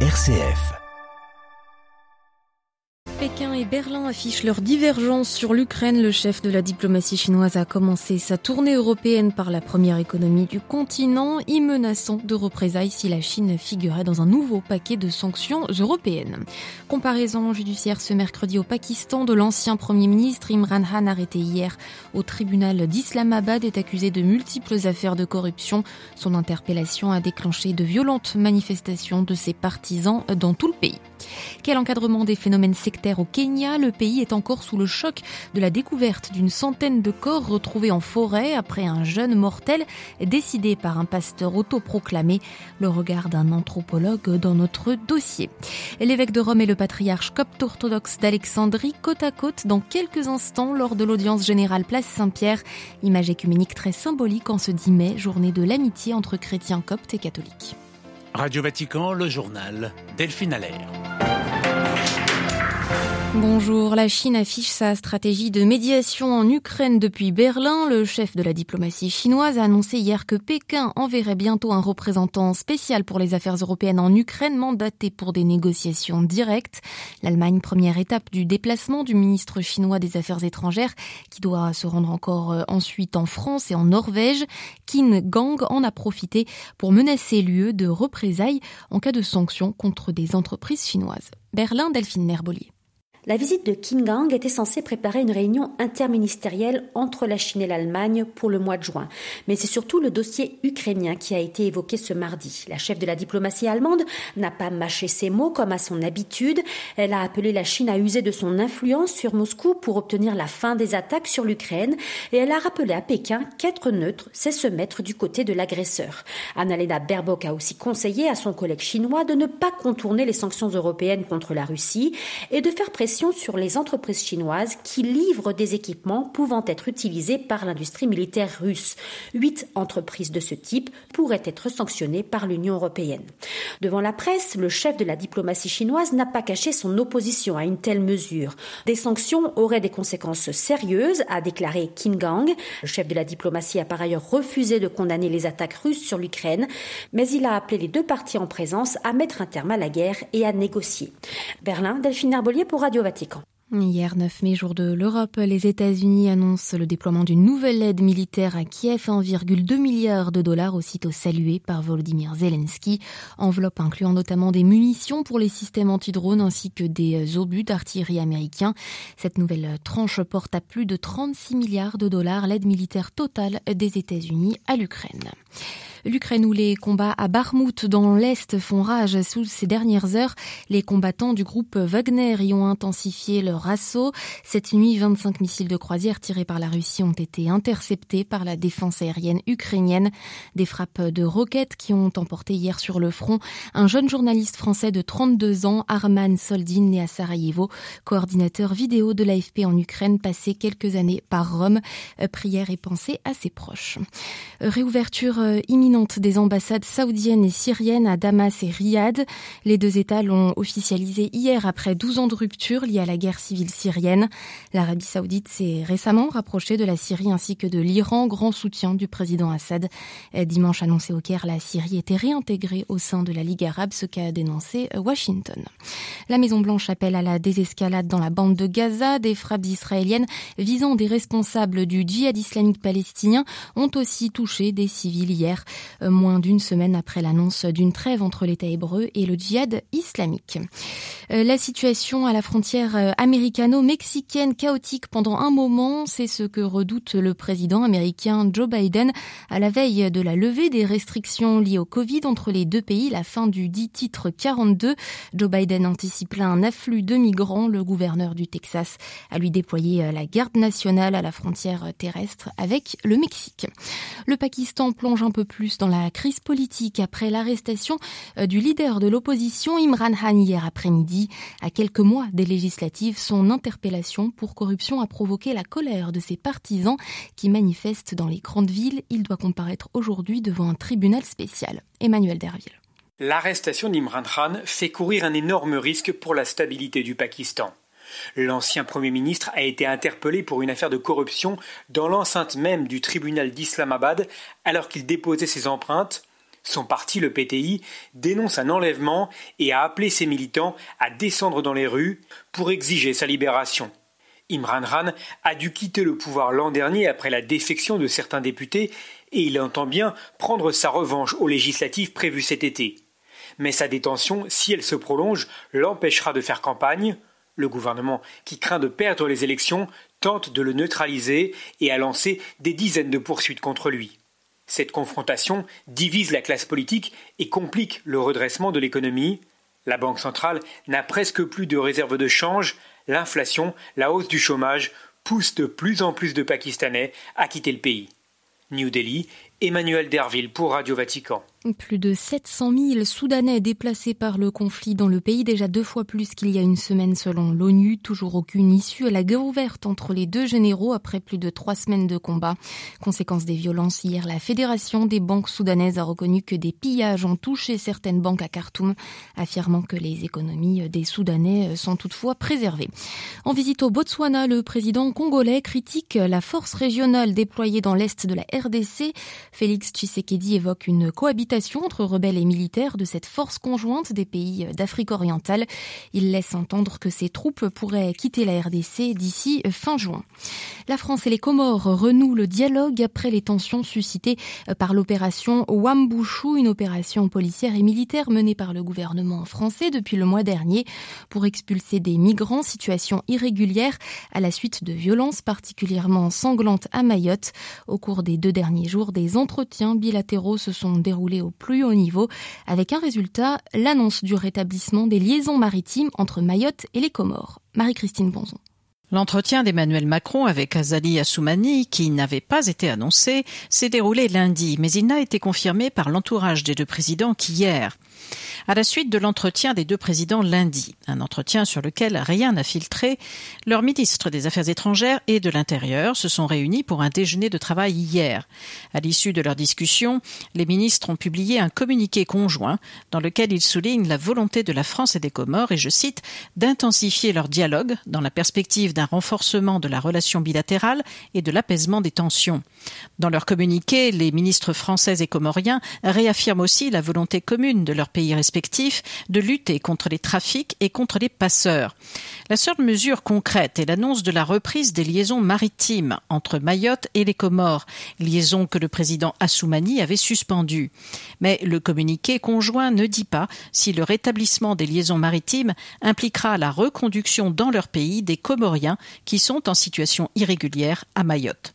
RCF. Et Berlin affichent leur divergence sur l'Ukraine. Le chef de la diplomatie chinoise a commencé sa tournée européenne par la première économie du continent, y menaçant de représailles si la Chine figurait dans un nouveau paquet de sanctions européennes. Comparaison judiciaire ce mercredi au Pakistan de l'ancien premier ministre Imran Khan arrêté hier au tribunal d'Islamabad est accusé de multiples affaires de corruption. Son interpellation a déclenché de violentes manifestations de ses partisans dans tout le pays. Quel encadrement des phénomènes sectaires au Kenya? Le pays est encore sous le choc de la découverte d'une centaine de corps retrouvés en forêt après un jeune mortel décidé par un pasteur autoproclamé. Le regard d'un anthropologue dans notre dossier. L'évêque de Rome et le patriarche copte-orthodoxe d'Alexandrie côte à côte dans quelques instants lors de l'audience générale Place Saint-Pierre. Image écuménique très symbolique en ce 10 mai, journée de l'amitié entre chrétiens coptes et catholiques. Radio Vatican, le journal Delphine Allaire. Bonjour, la Chine affiche sa stratégie de médiation en Ukraine depuis Berlin. Le chef de la diplomatie chinoise a annoncé hier que Pékin enverrait bientôt un représentant spécial pour les affaires européennes en Ukraine, mandaté pour des négociations directes. L'Allemagne, première étape du déplacement du ministre chinois des Affaires étrangères, qui doit se rendre encore euh, ensuite en France et en Norvège. Qin Gang en a profité pour menacer l'UE de représailles en cas de sanctions contre des entreprises chinoises. Berlin, Delphine Nerbolier. La visite de Kim Gang était censée préparer une réunion interministérielle entre la Chine et l'Allemagne pour le mois de juin. Mais c'est surtout le dossier ukrainien qui a été évoqué ce mardi. La chef de la diplomatie allemande n'a pas mâché ses mots comme à son habitude. Elle a appelé la Chine à user de son influence sur Moscou pour obtenir la fin des attaques sur l'Ukraine et elle a rappelé à Pékin qu'être neutre, c'est se mettre du côté de l'agresseur. Annalena Baerbock a aussi conseillé à son collègue chinois de ne pas contourner les sanctions européennes contre la Russie et de faire pression sur les entreprises chinoises qui livrent des équipements pouvant être utilisés par l'industrie militaire russe. Huit entreprises de ce type pourraient être sanctionnées par l'Union européenne. Devant la presse, le chef de la diplomatie chinoise n'a pas caché son opposition à une telle mesure. Des sanctions auraient des conséquences sérieuses, a déclaré Qin Gang. Le chef de la diplomatie a par ailleurs refusé de condamner les attaques russes sur l'Ukraine, mais il a appelé les deux parties en présence à mettre un terme à la guerre et à négocier. Berlin, Delphine Herbolier pour Radio Hier, 9 mai, jour de l'Europe, les États-Unis annoncent le déploiement d'une nouvelle aide militaire à Kiev, 1,2 milliard de dollars, aussitôt salué par Volodymyr Zelensky. Enveloppe incluant notamment des munitions pour les systèmes anti-drones ainsi que des obus d'artillerie américains. Cette nouvelle tranche porte à plus de 36 milliards de dollars l'aide militaire totale des États-Unis à l'Ukraine. L'Ukraine où les combats à Barmout dans l'Est font rage sous ces dernières heures. Les combattants du groupe Wagner y ont intensifié leur assaut. Cette nuit, 25 missiles de croisière tirés par la Russie ont été interceptés par la défense aérienne ukrainienne. Des frappes de roquettes qui ont emporté hier sur le front un jeune journaliste français de 32 ans, Arman Soldin, né à Sarajevo, coordinateur vidéo de l'AFP en Ukraine, passé quelques années par Rome. Prière et pensée à ses proches. Réouverture imminente des ambassades saoudiennes et syriennes à Damas et Riyad. Les deux États l'ont officialisé hier après 12 ans de rupture liée à la guerre civile syrienne. L'Arabie saoudite s'est récemment rapprochée de la Syrie ainsi que de l'Iran, grand soutien du président Assad. Dimanche annoncé au Caire, la Syrie était réintégrée au sein de la Ligue arabe, ce qu'a dénoncé Washington. La Maison-Blanche appelle à la désescalade dans la bande de Gaza. Des frappes israéliennes visant des responsables du djihad islamique palestinien ont aussi touché des civils hier. Euh, moins d'une semaine après l'annonce d'une trêve entre l'État hébreu et le djihad islamique. Euh, la situation à la frontière euh, américano-mexicaine chaotique pendant un moment, c'est ce que redoute le président américain Joe Biden à la veille de la levée des restrictions liées au Covid entre les deux pays, la fin du dit titre 42. Joe Biden anticipe un afflux de migrants. Le gouverneur du Texas a lui déployé la garde nationale à la frontière terrestre avec le Mexique. Le Pakistan plonge un peu plus dans la crise politique après l'arrestation euh, du leader de l'opposition Imran Khan hier après-midi. À quelques mois des législatives, son interpellation pour corruption a provoqué la colère de ses partisans qui manifestent dans les grandes villes. Il doit comparaître aujourd'hui devant un tribunal spécial. Emmanuel Derville. L'arrestation d'Imran Khan fait courir un énorme risque pour la stabilité du Pakistan. L'ancien Premier ministre a été interpellé pour une affaire de corruption dans l'enceinte même du tribunal d'Islamabad alors qu'il déposait ses empreintes Son parti, le PTI, dénonce un enlèvement et a appelé ses militants à descendre dans les rues pour exiger sa libération. Imran Khan a dû quitter le pouvoir l'an dernier après la défection de certains députés et il entend bien prendre sa revanche aux législatives prévues cet été. Mais sa détention, si elle se prolonge, l'empêchera de faire campagne. Le gouvernement, qui craint de perdre les élections, tente de le neutraliser et a lancé des dizaines de poursuites contre lui. Cette confrontation divise la classe politique et complique le redressement de l'économie. La Banque centrale n'a presque plus de réserves de change, l'inflation, la hausse du chômage poussent de plus en plus de Pakistanais à quitter le pays. New Delhi, Emmanuel Derville pour Radio Vatican. Plus de 700 000 Soudanais déplacés par le conflit dans le pays, déjà deux fois plus qu'il y a une semaine selon l'ONU. Toujours aucune issue à la guerre ouverte entre les deux généraux après plus de trois semaines de combat. Conséquence des violences, hier, la Fédération des banques soudanaises a reconnu que des pillages ont touché certaines banques à Khartoum, affirmant que les économies des Soudanais sont toutefois préservées. En visite au Botswana, le président congolais critique la force régionale déployée dans l'est de la RDC. Félix Tshisekedi évoque une cohabitation entre rebelles et militaires de cette force conjointe des pays d'Afrique orientale. Il laisse entendre que ces troupes pourraient quitter la RDC d'ici fin juin. La France et les Comores renouent le dialogue après les tensions suscitées par l'opération Wambushu, une opération policière et militaire menée par le gouvernement français depuis le mois dernier pour expulser des migrants situation irrégulière à la suite de violences particulièrement sanglantes à Mayotte. Au cours des deux derniers jours, des entretiens bilatéraux se sont déroulés au plus haut niveau, avec un résultat, l'annonce du rétablissement des liaisons maritimes entre Mayotte et les Comores. Marie-Christine Bonzon. L'entretien d'Emmanuel Macron avec Azali Assoumani, qui n'avait pas été annoncé, s'est déroulé lundi, mais il n'a été confirmé par l'entourage des deux présidents qu'hier à la suite de l'entretien des deux présidents lundi, un entretien sur lequel rien n'a filtré, leurs ministres des Affaires étrangères et de l'Intérieur se sont réunis pour un déjeuner de travail hier. À l'issue de leur discussion, les ministres ont publié un communiqué conjoint dans lequel ils soulignent la volonté de la France et des Comores, et je cite, d'intensifier leur dialogue dans la perspective d'un renforcement de la relation bilatérale et de l'apaisement des tensions. Dans leur communiqué, les ministres français et comoriens réaffirment aussi la volonté commune de pays respectifs de lutter contre les trafics et contre les passeurs. La seule mesure concrète est l'annonce de la reprise des liaisons maritimes entre Mayotte et les Comores, liaison que le président Assoumani avait suspendue. Mais le communiqué conjoint ne dit pas si le rétablissement des liaisons maritimes impliquera la reconduction dans leur pays des Comoriens qui sont en situation irrégulière à Mayotte.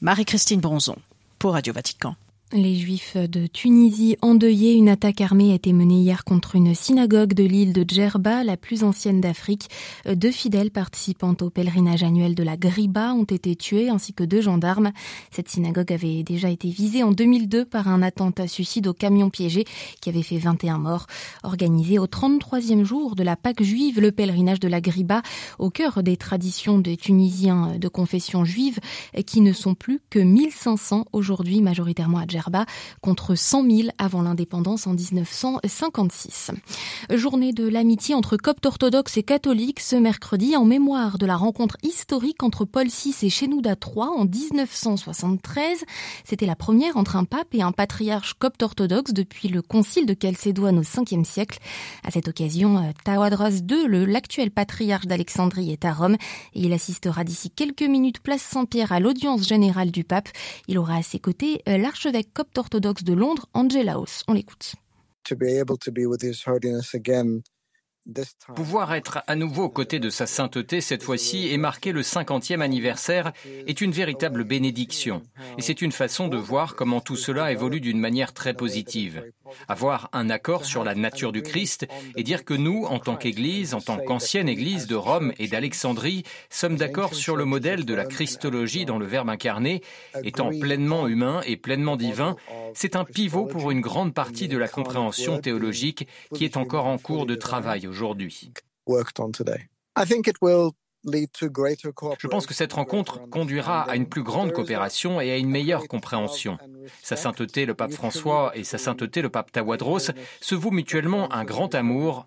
Marie-Christine Bronzon pour Radio Vatican. Les Juifs de Tunisie endeuillés, une attaque armée a été menée hier contre une synagogue de l'île de Djerba, la plus ancienne d'Afrique. Deux fidèles participant au pèlerinage annuel de la Griba ont été tués ainsi que deux gendarmes. Cette synagogue avait déjà été visée en 2002 par un attentat suicide au camion piégé qui avait fait 21 morts. Organisé au 33e jour de la Pâque juive, le pèlerinage de la Griba, au cœur des traditions des Tunisiens de confession juive, qui ne sont plus que 1500 aujourd'hui majoritairement à Djerba contre 100 000 avant l'indépendance en 1956. Journée de l'amitié entre coptes orthodoxes et catholiques ce mercredi en mémoire de la rencontre historique entre Paul VI et Shenouda III en 1973. C'était la première entre un pape et un patriarche copte orthodoxe depuis le concile de Chalcédoine au 5e siècle. À cette occasion, euh, Tawadros II, l'actuel patriarche d'Alexandrie, est à Rome et il assistera d'ici quelques minutes place Saint-Pierre à l'audience générale du pape. Il aura à ses côtés euh, l'archevêque copte orthodoxe de Londres, Angela House. On l'écoute. Pouvoir être à nouveau aux côtés de sa sainteté cette fois-ci et marquer le 50e anniversaire est une véritable bénédiction. Et c'est une façon de voir comment tout cela évolue d'une manière très positive. Avoir un accord sur la nature du Christ et dire que nous, en tant qu'Église, en tant qu'ancienne Église de Rome et d'Alexandrie, sommes d'accord sur le modèle de la Christologie dans le Verbe incarné, étant pleinement humain et pleinement divin, c'est un pivot pour une grande partie de la compréhension théologique qui est encore en cours de travail aujourd'hui. Je pense que cette rencontre conduira à une plus grande coopération et à une meilleure compréhension. Sa sainteté le pape François et sa sainteté le pape Tawadros se vouent mutuellement un grand amour,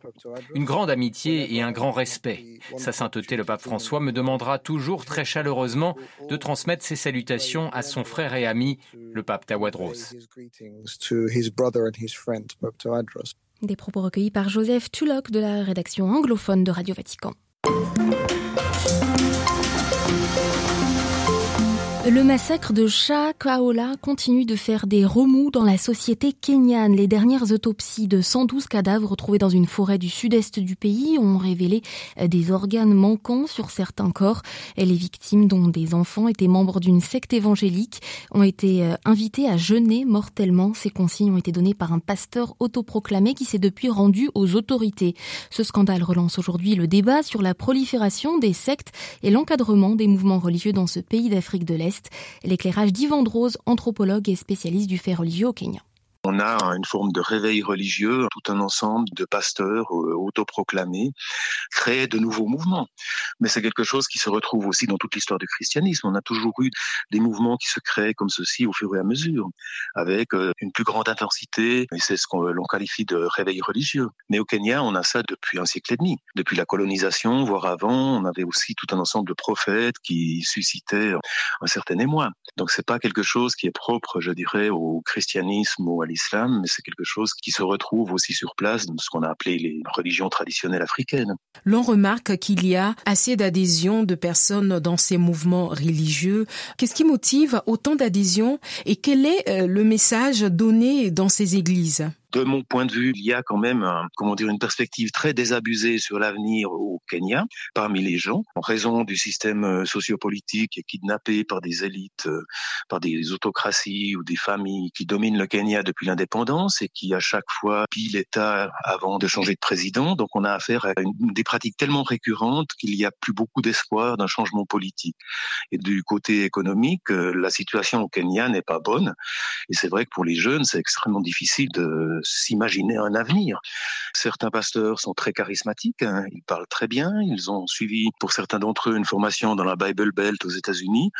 une grande amitié et un grand respect. Sa sainteté le pape François me demandera toujours très chaleureusement de transmettre ses salutations à son frère et ami le pape Tawadros. Des propos recueillis par Joseph Tulloch de la rédaction anglophone de Radio Vatican. Le massacre de Shakahola continue de faire des remous dans la société kenyane. Les dernières autopsies de 112 cadavres retrouvés dans une forêt du sud-est du pays ont révélé des organes manquants sur certains corps. Les victimes, dont des enfants, étaient membres d'une secte évangélique, ont été euh, invités à jeûner mortellement. Ces consignes ont été données par un pasteur autoproclamé qui s'est depuis rendu aux autorités. Ce scandale relance aujourd'hui le débat sur la prolifération des sectes et l'encadrement des mouvements religieux dans ce pays d'Afrique de l'Est. L'éclairage d'Yvan Rose, anthropologue et spécialiste du fait religieux au Kenya. On a une forme de réveil religieux, tout un ensemble de pasteurs euh, autoproclamés créent de nouveaux mouvements. Mais c'est quelque chose qui se retrouve aussi dans toute l'histoire du christianisme. On a toujours eu des mouvements qui se créent comme ceci au fur et à mesure, avec euh, une plus grande intensité, et c'est ce qu'on l'on qualifie de réveil religieux. Mais au Kenya, on a ça depuis un siècle et demi. Depuis la colonisation, voire avant, on avait aussi tout un ensemble de prophètes qui suscitaient un certain émoi. Donc c'est pas quelque chose qui est propre, je dirais, au christianisme ou à mais c'est quelque chose qui se retrouve aussi sur place dans ce qu'on a appelé les religions traditionnelles africaines. L'on remarque qu'il y a assez d'adhésion de personnes dans ces mouvements religieux. Qu'est-ce qui motive autant d'adhésion et quel est euh, le message donné dans ces églises? De mon point de vue, il y a quand même, comment dire, une perspective très désabusée sur l'avenir au Kenya parmi les gens, en raison du système euh, sociopolitique kidnappé par des élites, euh, par des autocraties ou des familles qui dominent le Kenya depuis l'indépendance et qui à chaque fois pillent l'État avant de changer de président. Donc on a affaire à une, des pratiques tellement récurrentes qu'il n'y a plus beaucoup d'espoir d'un changement politique. Et du côté économique, euh, la situation au Kenya n'est pas bonne. Et c'est vrai que pour les jeunes, c'est extrêmement difficile de s'imaginer un avenir. Certains pasteurs sont très charismatiques, hein. ils parlent très bien, ils ont suivi pour certains d'entre eux une formation dans la Bible Belt aux États-Unis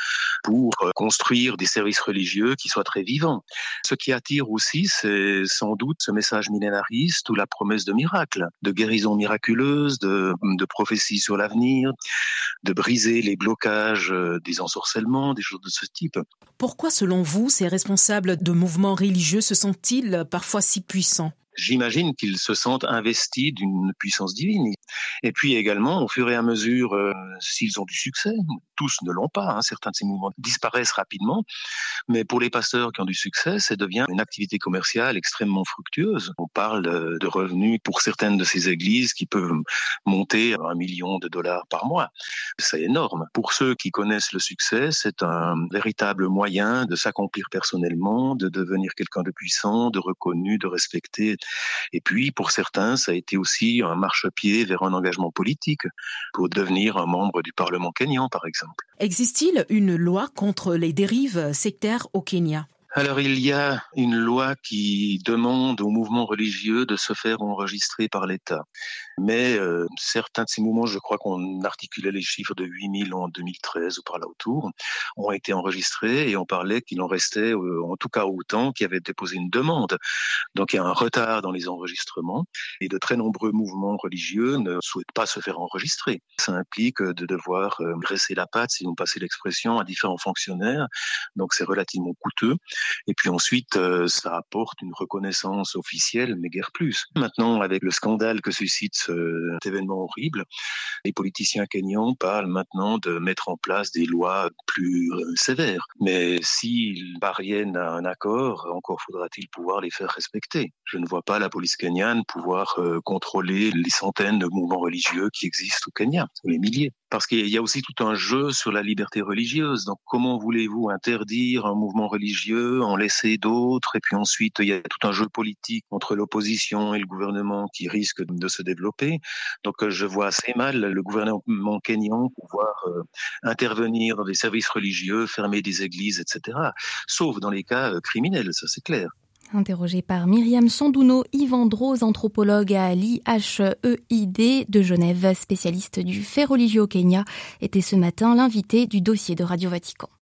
pour euh, construire des services religieux qui soient très vivants. Ce qui attire aussi, c'est sans doute ce message millénariste ou la promesse de miracles, de guérison miraculeuse, de, de prophéties sur l'avenir, de briser les blocages euh, des ensorcellements, des choses de ce type. Pourquoi, selon vous, ces responsables de mouvements religieux se sont-ils parfois si puissants J'imagine qu'ils se sentent investis d'une puissance divine. Et puis également, au fur et à mesure, euh, s'ils ont du succès, tous ne l'ont pas, hein, certains de ces mouvements disparaissent rapidement, mais pour les pasteurs qui ont du succès, ça devient une activité commerciale extrêmement fructueuse. On parle de revenus pour certaines de ces églises qui peuvent monter à un million de dollars par mois. C'est énorme. Pour ceux qui connaissent le succès, c'est un véritable moyen de s'accomplir personnellement, de devenir quelqu'un de puissant, de reconnu, de respecté, et puis, pour certains, ça a été aussi un marchepied vers un engagement politique pour devenir un membre du Parlement kenyan, par exemple. Existe-t-il une loi contre les dérives sectaires au Kenya? Alors il y a une loi qui demande aux mouvements religieux de se faire enregistrer par l'État. Mais euh, certains de ces mouvements, je crois qu'on articulait les chiffres de 8000 en 2013 ou par là autour, ont été enregistrés et on parlait qu'il en restait euh, en tout cas autant qui avaient déposé une demande. Donc il y a un retard dans les enregistrements et de très nombreux mouvements religieux ne souhaitent pas se faire enregistrer. Ça implique de devoir euh, graisser la patte, si vous passez l'expression, à différents fonctionnaires. Donc c'est relativement coûteux. Et puis ensuite, ça apporte une reconnaissance officielle, mais guère plus. Maintenant, avec le scandale que suscite cet événement horrible. Les politiciens kenyans parlent maintenant de mettre en place des lois plus euh, sévères. Mais s'ils parviennent à un accord, encore faudra-t-il pouvoir les faire respecter. Je ne vois pas la police kenyane pouvoir euh, contrôler les centaines de mouvements religieux qui existent au Kenya, ou les milliers parce qu'il y a aussi tout un jeu sur la liberté religieuse. Donc, comment voulez-vous interdire un mouvement religieux, en laisser d'autres, et puis ensuite il y a tout un jeu politique entre l'opposition et le gouvernement qui risque de se développer. Donc, euh, je vois assez mal le gouvernement kenyan pouvoir euh, intervenir dans des services religieux, fermer des églises, etc. Sauf dans les cas euh, criminels, ça c'est clair. Interrogé par Myriam Sandouno, Yvan Drose, anthropologue à l'IHEID de Genève, spécialiste du fait religieux au Kenya, était ce matin l'invité du dossier de Radio Vatican.